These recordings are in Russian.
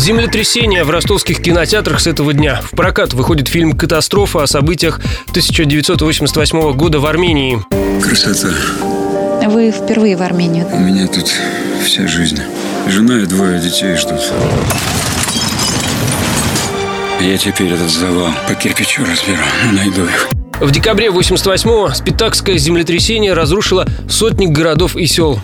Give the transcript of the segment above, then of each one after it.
Землетрясение в ростовских кинотеатрах с этого дня. В прокат выходит фильм «Катастрофа» о событиях 1988 года в Армении. Красота. Вы впервые в Армению? У меня тут вся жизнь. Жена и двое детей ждут. Я теперь этот завал по кирпичу разберу, найду их. В декабре 88-го Спитакское землетрясение разрушило сотни городов и сел.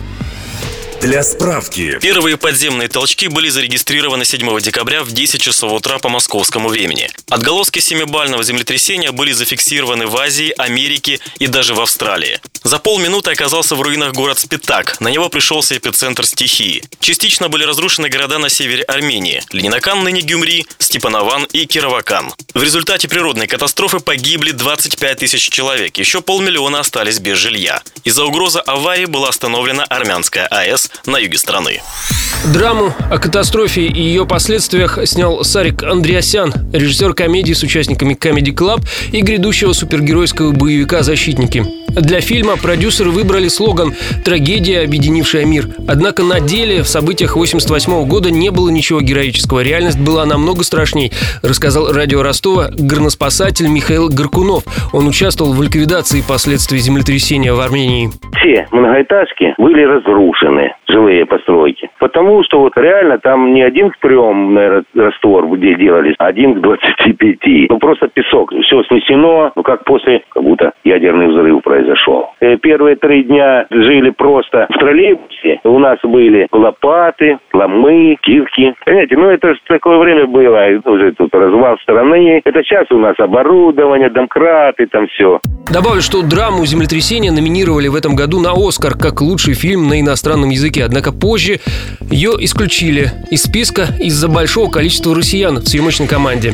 Для справки. Первые подземные толчки были зарегистрированы 7 декабря в 10 часов утра по московскому времени. Отголоски семибального землетрясения были зафиксированы в Азии, Америке и даже в Австралии. За полминуты оказался в руинах город Спитак. На него пришелся эпицентр стихии. Частично были разрушены города на севере Армении – Ленинакан, ныне Гюмри, Степанован и Кировакан. В результате природной катастрофы погибли 25 тысяч человек, еще полмиллиона остались без жилья. Из-за угрозы аварии была остановлена армянская АЭС на юге страны. Драму о катастрофе и ее последствиях снял Сарик Андреасян, режиссер комедии с участниками Comedy Club и грядущего супергеройского боевика «Защитники». Для фильма продюсеры выбрали слоган «Трагедия, объединившая мир». Однако на деле в событиях 88 года не было ничего героического. Реальность была намного страшней, рассказал радио Ростова горноспасатель Михаил Горкунов. Он участвовал в ликвидации последствий землетрясения в Армении. Все многоэтажки были разрушены, жилые постройки. Потому что вот реально там не один к трем, раствор где делались, а один к двадцати пяти. Ну просто песок. Все снесено, ну как после, как будто ядерный взрыв произошел. Э, Первые три дня жили просто в троллейбусе. У нас были лопаты, ломы, кирки. Понимаете, ну это же такое время было. Уже тут развал страны. Это сейчас у нас оборудование, домкраты, там все. Добавлю, что драму землетрясения номинировали в этом году на «Оскар» как лучший фильм на иностранном языке. Однако позже ее исключили из списка из-за большого количества россиян в съемочной команде.